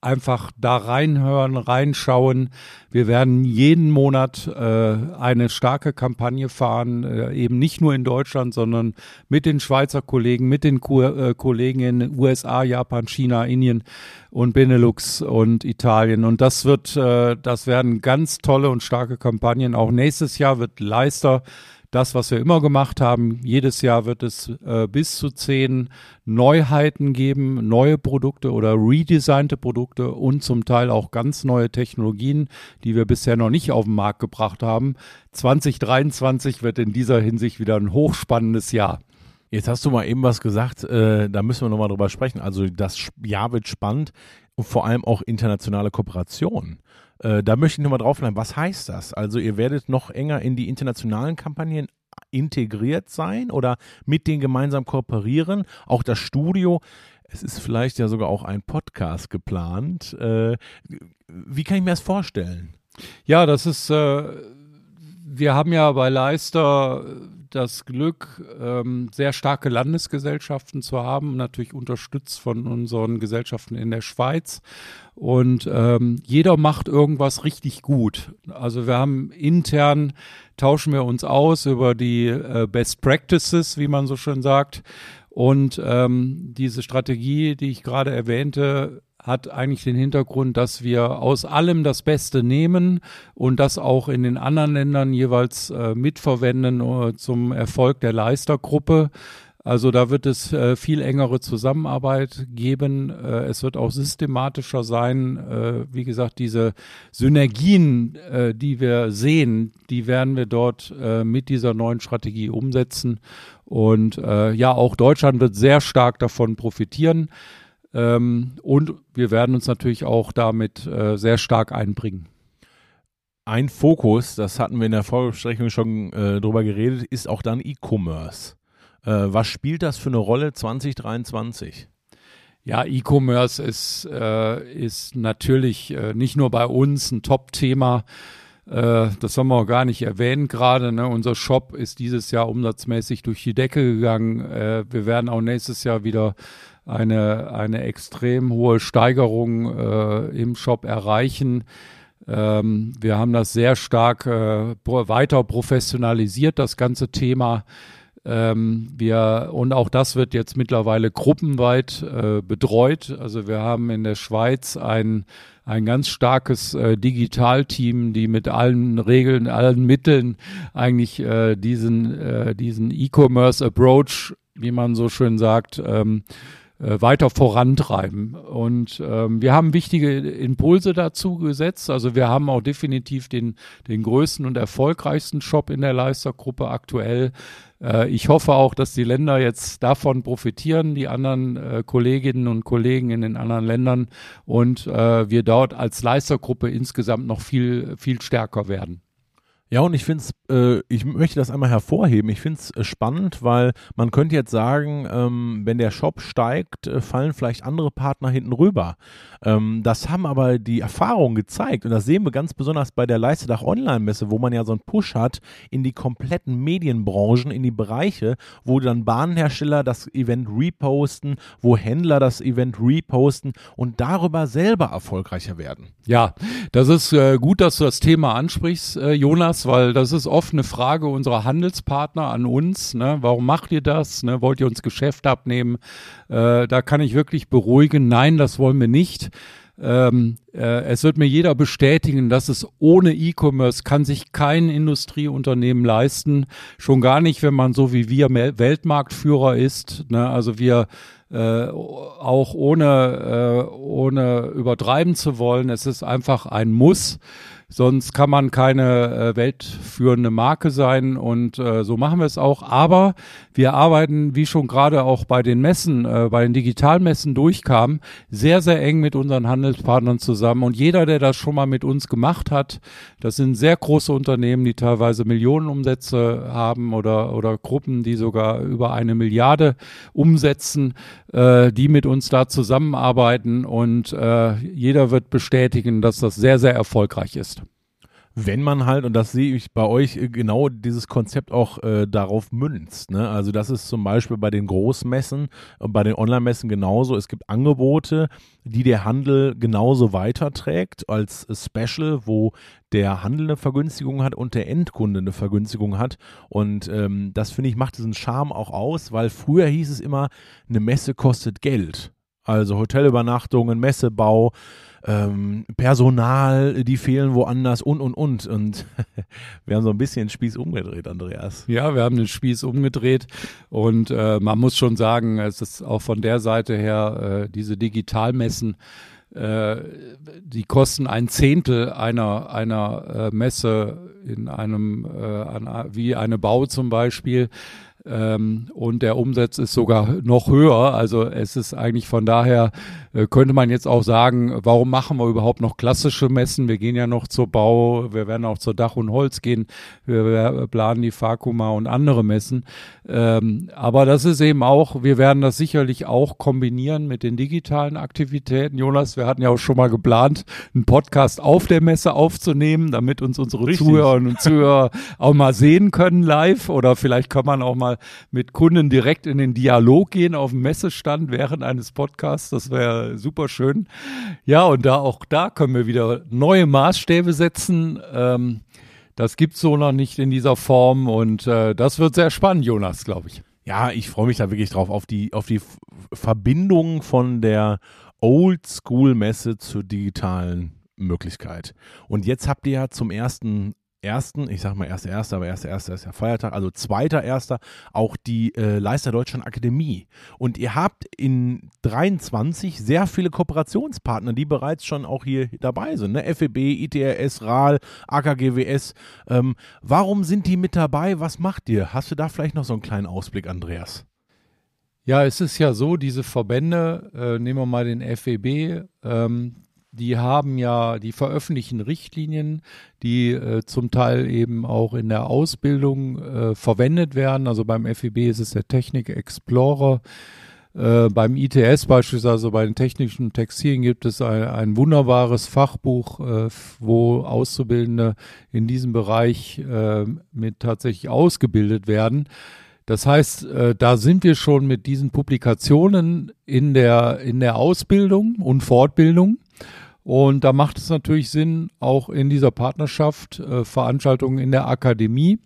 einfach da reinhören, reinschauen. Wir werden jeden Monat äh, eine starke Kampagne fahren, äh, eben nicht nur in Deutschland, sondern mit den Schweizer Kollegen, mit den Ko äh, Kollegen in USA, Japan, China, Indien und Benelux und Italien. Und das wird, äh, das werden ganz tolle und starke Kampagnen. Auch nächstes Jahr wird Leister das, was wir immer gemacht haben. Jedes Jahr wird es äh, bis zu zehn Neuheiten geben, neue Produkte oder redesignte Produkte und zum Teil auch ganz neue Technologien, die wir bisher noch nicht auf den Markt gebracht haben. 2023 wird in dieser Hinsicht wieder ein hochspannendes Jahr. Jetzt hast du mal eben was gesagt, äh, da müssen wir nochmal drüber sprechen. Also das Jahr wird spannend und vor allem auch internationale Kooperation. Äh, da möchte ich nochmal drauf bleiben. Was heißt das? Also ihr werdet noch enger in die internationalen Kampagnen integriert sein oder mit denen gemeinsam kooperieren. Auch das Studio. Es ist vielleicht ja sogar auch ein Podcast geplant. Äh, wie kann ich mir das vorstellen? Ja, das ist, äh, wir haben ja bei Leister das Glück, ähm, sehr starke Landesgesellschaften zu haben, natürlich unterstützt von unseren Gesellschaften in der Schweiz. Und ähm, jeder macht irgendwas richtig gut. Also wir haben intern, tauschen wir uns aus über die äh, Best Practices, wie man so schön sagt. Und ähm, diese Strategie, die ich gerade erwähnte, hat eigentlich den Hintergrund, dass wir aus allem das Beste nehmen und das auch in den anderen Ländern jeweils äh, mitverwenden uh, zum Erfolg der Leistergruppe. Also da wird es äh, viel engere Zusammenarbeit geben. Äh, es wird auch systematischer sein. Äh, wie gesagt, diese Synergien, äh, die wir sehen, die werden wir dort äh, mit dieser neuen Strategie umsetzen. Und ja, auch Deutschland wird sehr stark davon profitieren. Ähm, und wir werden uns natürlich auch damit äh, sehr stark einbringen. Ein Fokus, das hatten wir in der Vorbesprechung schon äh, drüber geredet, ist auch dann E-Commerce. Äh, was spielt das für eine Rolle 2023? Ja, E-Commerce ist, äh, ist natürlich äh, nicht nur bei uns ein Top-Thema. Äh, das haben wir auch gar nicht erwähnt gerade. Ne? Unser Shop ist dieses Jahr umsatzmäßig durch die Decke gegangen. Wir werden auch nächstes Jahr wieder eine, eine extrem hohe Steigerung äh, im Shop erreichen. Ähm, wir haben das sehr stark äh, weiter professionalisiert, das ganze Thema. Ähm, wir, und auch das wird jetzt mittlerweile gruppenweit äh, betreut. Also wir haben in der Schweiz ein, ein ganz starkes äh, Digitalteam, die mit allen Regeln, allen Mitteln eigentlich äh, diesen, äh, diesen E-Commerce Approach, wie man so schön sagt, ähm, äh, weiter vorantreiben. Und ähm, wir haben wichtige Impulse dazu gesetzt. Also wir haben auch definitiv den, den größten und erfolgreichsten Shop in der Leistergruppe aktuell. Äh, ich hoffe auch, dass die Länder jetzt davon profitieren, die anderen äh, Kolleginnen und Kollegen in den anderen Ländern und äh, wir dort als Leistergruppe insgesamt noch viel, viel stärker werden. Ja, und ich finde es, äh, ich möchte das einmal hervorheben. Ich finde es äh, spannend, weil man könnte jetzt sagen, ähm, wenn der Shop steigt, äh, fallen vielleicht andere Partner hinten rüber. Ähm, das haben aber die Erfahrungen gezeigt und das sehen wir ganz besonders bei der Leistedach Online-Messe, wo man ja so einen Push hat in die kompletten Medienbranchen, in die Bereiche, wo dann Bahnhersteller das Event reposten, wo Händler das Event reposten und darüber selber erfolgreicher werden. Ja, das ist äh, gut, dass du das Thema ansprichst, äh, Jonas, weil das ist oft eine Frage unserer Handelspartner an uns. Ne? Warum macht ihr das? Ne? Wollt ihr uns Geschäft abnehmen? Äh, da kann ich wirklich beruhigen. Nein, das wollen wir nicht. Ähm, äh, es wird mir jeder bestätigen, dass es ohne E-Commerce kann sich kein Industrieunternehmen leisten. Schon gar nicht, wenn man so wie wir Weltmarktführer ist. Ne? Also wir äh, auch ohne, äh, ohne übertreiben zu wollen. Es ist einfach ein Muss. Sonst kann man keine äh, weltführende Marke sein und äh, so machen wir es auch. Aber wir arbeiten, wie schon gerade auch bei den Messen, äh, bei den Digitalmessen durchkam, sehr, sehr eng mit unseren Handelspartnern zusammen. Und jeder, der das schon mal mit uns gemacht hat, das sind sehr große Unternehmen, die teilweise Millionenumsätze haben oder, oder Gruppen, die sogar über eine Milliarde umsetzen, äh, die mit uns da zusammenarbeiten. Und äh, jeder wird bestätigen, dass das sehr, sehr erfolgreich ist wenn man halt, und das sehe ich bei euch äh, genau dieses Konzept auch äh, darauf münzt. Ne? Also das ist zum Beispiel bei den Großmessen, äh, bei den Online-Messen genauso. Es gibt Angebote, die der Handel genauso weiterträgt als Special, wo der Handel eine Vergünstigung hat und der Endkunde eine Vergünstigung hat. Und ähm, das finde ich macht diesen Charme auch aus, weil früher hieß es immer, eine Messe kostet Geld. Also Hotelübernachtungen, Messebau, ähm, Personal, die fehlen woanders und, und, und. Und wir haben so ein bisschen den Spieß umgedreht, Andreas. Ja, wir haben den Spieß umgedreht und äh, man muss schon sagen, es ist auch von der Seite her, äh, diese Digitalmessen, äh, die kosten ein Zehntel einer, einer äh, Messe in einem, äh, an, wie eine Bau zum Beispiel. Ähm, und der Umsatz ist sogar noch höher. Also es ist eigentlich von daher, könnte man jetzt auch sagen, warum machen wir überhaupt noch klassische Messen? Wir gehen ja noch zur Bau, wir werden auch zur Dach und Holz gehen, wir, wir planen die Fakuma und andere Messen. Ähm, aber das ist eben auch, wir werden das sicherlich auch kombinieren mit den digitalen Aktivitäten. Jonas, wir hatten ja auch schon mal geplant, einen Podcast auf der Messe aufzunehmen, damit uns unsere Richtig. Zuhörerinnen und Zuhörer auch mal sehen können live oder vielleicht kann man auch mal mit Kunden direkt in den Dialog gehen auf dem Messestand während eines Podcasts. Das wäre super schön. Ja, und da auch da können wir wieder neue Maßstäbe setzen. Ähm, das gibt's so noch nicht in dieser Form und äh, das wird sehr spannend, Jonas, glaube ich. Ja, ich freue mich da wirklich drauf, auf die, auf die Verbindung von der Old-School-Messe zur digitalen Möglichkeit. Und jetzt habt ihr ja zum ersten ersten, ich sag mal erster erster, aber erster erster ist ja Feiertag, also zweiter erster auch die äh, Leister Deutschland Akademie. Und ihr habt in 23 sehr viele Kooperationspartner, die bereits schon auch hier dabei sind, ne? FEB, ITRS, RAL, AKGWS. Ähm, warum sind die mit dabei? Was macht ihr? Hast du da vielleicht noch so einen kleinen Ausblick, Andreas? Ja, es ist ja so, diese Verbände, äh, nehmen wir mal den FEB, ähm, die haben ja, die veröffentlichen Richtlinien, die äh, zum Teil eben auch in der Ausbildung äh, verwendet werden. Also beim FEB ist es der Technik Explorer. Äh, beim ITS beispielsweise, also bei den technischen Textilien, gibt es ein, ein wunderbares Fachbuch, äh, wo Auszubildende in diesem Bereich äh, mit tatsächlich ausgebildet werden. Das heißt, äh, da sind wir schon mit diesen Publikationen in der, in der Ausbildung und Fortbildung. Und da macht es natürlich Sinn, auch in dieser Partnerschaft äh, Veranstaltungen in der Akademie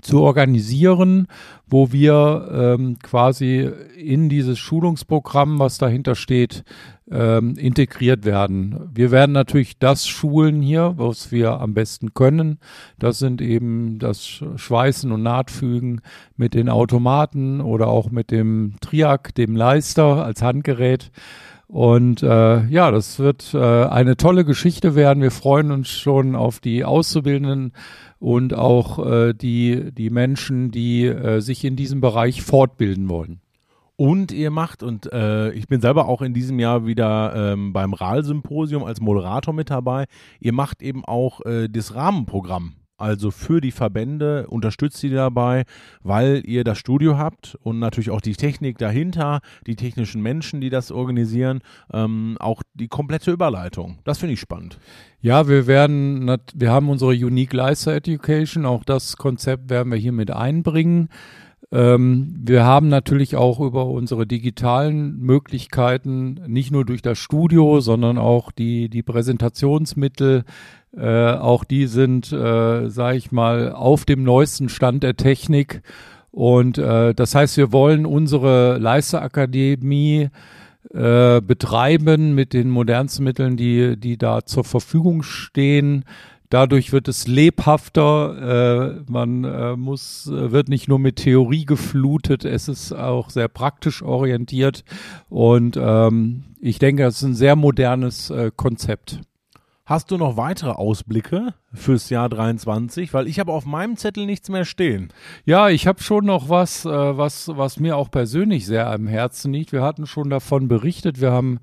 zu organisieren, wo wir ähm, quasi in dieses Schulungsprogramm, was dahinter steht, ähm, integriert werden. Wir werden natürlich das schulen hier, was wir am besten können. Das sind eben das Schweißen und Nahtfügen mit den Automaten oder auch mit dem Triac, dem Leister als Handgerät. Und äh, ja, das wird äh, eine tolle Geschichte werden. Wir freuen uns schon auf die Auszubildenden und auch äh, die, die Menschen, die äh, sich in diesem Bereich fortbilden wollen. Und ihr macht, und äh, ich bin selber auch in diesem Jahr wieder ähm, beim RAL-Symposium als Moderator mit dabei, ihr macht eben auch äh, das Rahmenprogramm also für die Verbände, unterstützt sie dabei, weil ihr das Studio habt und natürlich auch die Technik dahinter, die technischen Menschen, die das organisieren, ähm, auch die komplette Überleitung. Das finde ich spannend. Ja, wir werden, wir haben unsere Unique Leister Education, auch das Konzept werden wir hier mit einbringen. Ähm, wir haben natürlich auch über unsere digitalen Möglichkeiten, nicht nur durch das Studio, sondern auch die, die Präsentationsmittel, äh, auch die sind, äh, sage ich mal, auf dem neuesten Stand der Technik. Und äh, das heißt, wir wollen unsere Leisterakademie äh, betreiben mit den modernsten Mitteln, die, die da zur Verfügung stehen. Dadurch wird es lebhafter. Äh, man äh, muss, äh, wird nicht nur mit Theorie geflutet, es ist auch sehr praktisch orientiert. Und ähm, ich denke, das ist ein sehr modernes äh, Konzept. Hast du noch weitere Ausblicke fürs Jahr 23? Weil ich habe auf meinem Zettel nichts mehr stehen. Ja, ich habe schon noch was, äh, was, was mir auch persönlich sehr am Herzen liegt. Wir hatten schon davon berichtet. Wir haben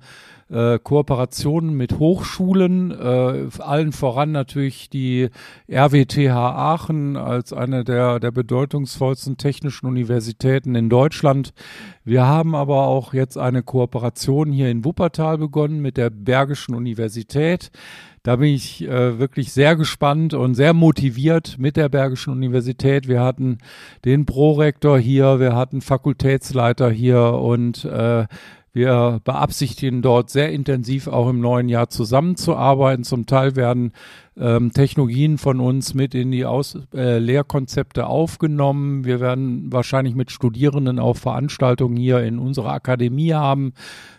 äh, Kooperationen mit Hochschulen, äh, allen voran natürlich die RWTH Aachen als eine der, der bedeutungsvollsten technischen Universitäten in Deutschland. Wir haben aber auch jetzt eine Kooperation hier in Wuppertal begonnen mit der Bergischen Universität. Da bin ich äh, wirklich sehr gespannt und sehr motiviert mit der Bergischen Universität. Wir hatten den Prorektor hier, wir hatten Fakultätsleiter hier und äh, wir beabsichtigen dort sehr intensiv auch im neuen Jahr zusammenzuarbeiten. Zum Teil werden ähm, Technologien von uns mit in die Aus äh, Lehrkonzepte aufgenommen. Wir werden wahrscheinlich mit Studierenden auch Veranstaltungen hier in unserer Akademie haben.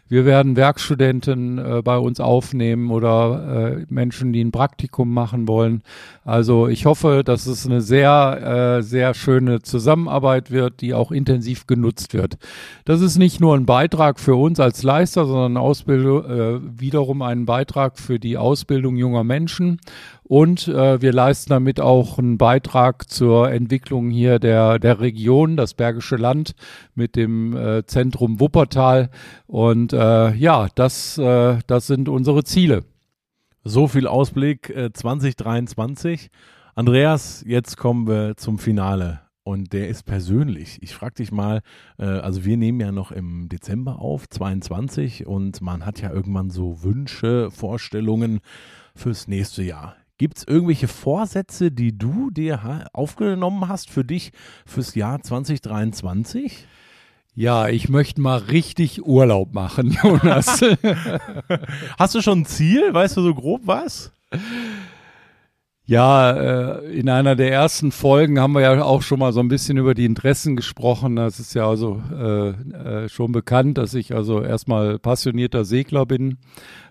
Wir werden Werkstudenten äh, bei uns aufnehmen oder äh, Menschen, die ein Praktikum machen wollen. Also ich hoffe, dass es eine sehr, äh, sehr schöne Zusammenarbeit wird, die auch intensiv genutzt wird. Das ist nicht nur ein Beitrag für uns als Leister, sondern Ausbildung, äh, wiederum ein Beitrag für die Ausbildung junger Menschen. Und äh, wir leisten damit auch einen Beitrag zur Entwicklung hier der, der Region, das Bergische Land mit dem äh, Zentrum Wuppertal. Und äh, ja, das, äh, das sind unsere Ziele. So viel Ausblick äh, 2023. Andreas, jetzt kommen wir zum Finale. Und der ist persönlich. Ich frage dich mal, äh, also wir nehmen ja noch im Dezember auf, 22, und man hat ja irgendwann so Wünsche, Vorstellungen fürs nächste Jahr. Gibt es irgendwelche Vorsätze, die du dir aufgenommen hast für dich fürs Jahr 2023? Ja, ich möchte mal richtig Urlaub machen, Jonas. Hast du schon ein Ziel? Weißt du so grob was? Ja, äh, in einer der ersten Folgen haben wir ja auch schon mal so ein bisschen über die Interessen gesprochen. Das ist ja also äh, äh, schon bekannt, dass ich also erstmal passionierter Segler bin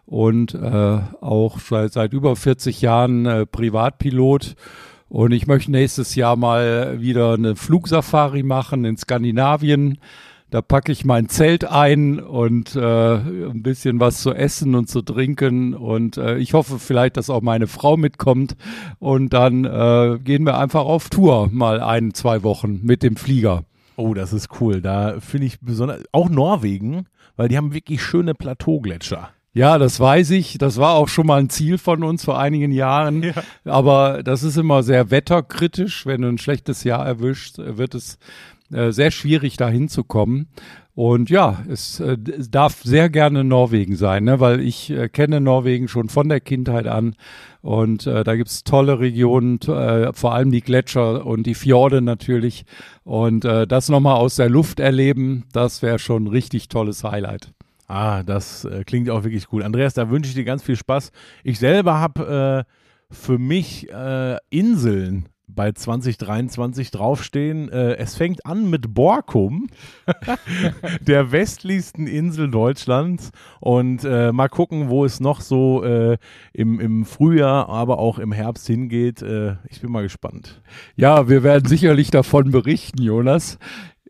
und äh, auch seit, seit über 40 Jahren äh, Privatpilot. Und ich möchte nächstes Jahr mal wieder eine Flugsafari machen in Skandinavien. Da packe ich mein Zelt ein und äh, ein bisschen was zu essen und zu trinken. Und äh, ich hoffe vielleicht, dass auch meine Frau mitkommt. Und dann äh, gehen wir einfach auf Tour mal ein, zwei Wochen mit dem Flieger. Oh, das ist cool. Da finde ich besonders, auch Norwegen, weil die haben wirklich schöne Plateaugletscher. Ja, das weiß ich. Das war auch schon mal ein Ziel von uns vor einigen Jahren. Ja. Aber das ist immer sehr wetterkritisch. Wenn du ein schlechtes Jahr erwischt, wird es äh, sehr schwierig, da hinzukommen. Und ja, es, äh, es darf sehr gerne Norwegen sein, ne? weil ich äh, kenne Norwegen schon von der Kindheit an. Und äh, da gibt's tolle Regionen, äh, vor allem die Gletscher und die Fjorde natürlich. Und äh, das nochmal aus der Luft erleben, das wäre schon ein richtig tolles Highlight. Ah, das äh, klingt auch wirklich cool. Andreas, da wünsche ich dir ganz viel Spaß. Ich selber habe äh, für mich äh, Inseln bei 2023 draufstehen. Äh, es fängt an mit Borkum, der westlichsten Insel Deutschlands. Und äh, mal gucken, wo es noch so äh, im, im Frühjahr, aber auch im Herbst hingeht. Ich bin mal gespannt. Ja, wir werden sicherlich davon berichten, Jonas.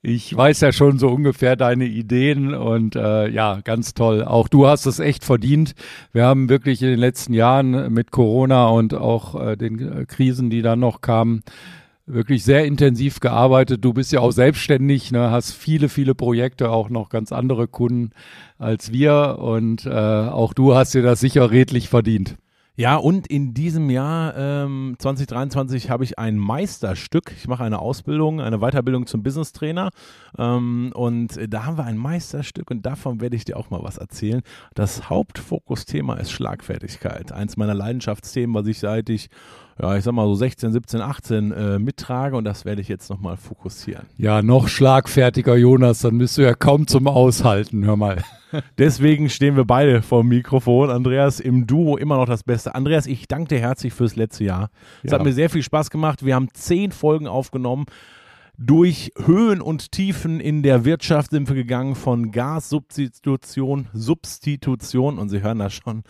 Ich weiß ja schon so ungefähr deine Ideen und äh, ja, ganz toll. Auch du hast es echt verdient. Wir haben wirklich in den letzten Jahren mit Corona und auch äh, den äh, Krisen, die dann noch kamen, wirklich sehr intensiv gearbeitet. Du bist ja auch selbstständig, ne, hast viele, viele Projekte, auch noch ganz andere Kunden als wir und äh, auch du hast dir das sicher redlich verdient. Ja, und in diesem Jahr ähm, 2023 habe ich ein Meisterstück. Ich mache eine Ausbildung, eine Weiterbildung zum Business Trainer. Ähm, und da haben wir ein Meisterstück und davon werde ich dir auch mal was erzählen. Das Hauptfokusthema ist Schlagfertigkeit. Eins meiner Leidenschaftsthemen, was ich seit ich ja, ich sag mal so 16, 17, 18 äh, mittrage und das werde ich jetzt nochmal fokussieren. Ja, noch schlagfertiger, Jonas, dann bist du ja kaum zum Aushalten, hör mal. Deswegen stehen wir beide vor dem Mikrofon. Andreas im Duo immer noch das Beste. Andreas, ich danke dir herzlich fürs letzte Jahr. Es ja. hat mir sehr viel Spaß gemacht. Wir haben zehn Folgen aufgenommen. Durch Höhen und Tiefen in der Wirtschaft sind wir gegangen von Gassubstitution, Substitution und Sie hören das schon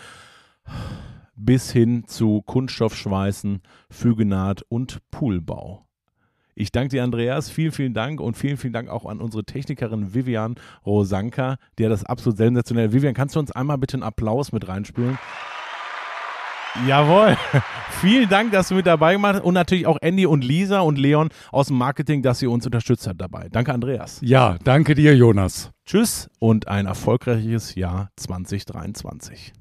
bis hin zu Kunststoffschweißen, Fügenaht und Poolbau. Ich danke dir, Andreas. Vielen, vielen Dank und vielen, vielen Dank auch an unsere Technikerin Vivian Rosanka, hat das absolut sensationell. Vivian, kannst du uns einmal bitte einen Applaus mit reinspielen? Jawohl. Vielen Dank, dass du mit dabei gemacht hast. Und natürlich auch Andy und Lisa und Leon aus dem Marketing, dass ihr uns unterstützt habt dabei. Danke, Andreas. Ja, danke dir, Jonas. Tschüss und ein erfolgreiches Jahr 2023.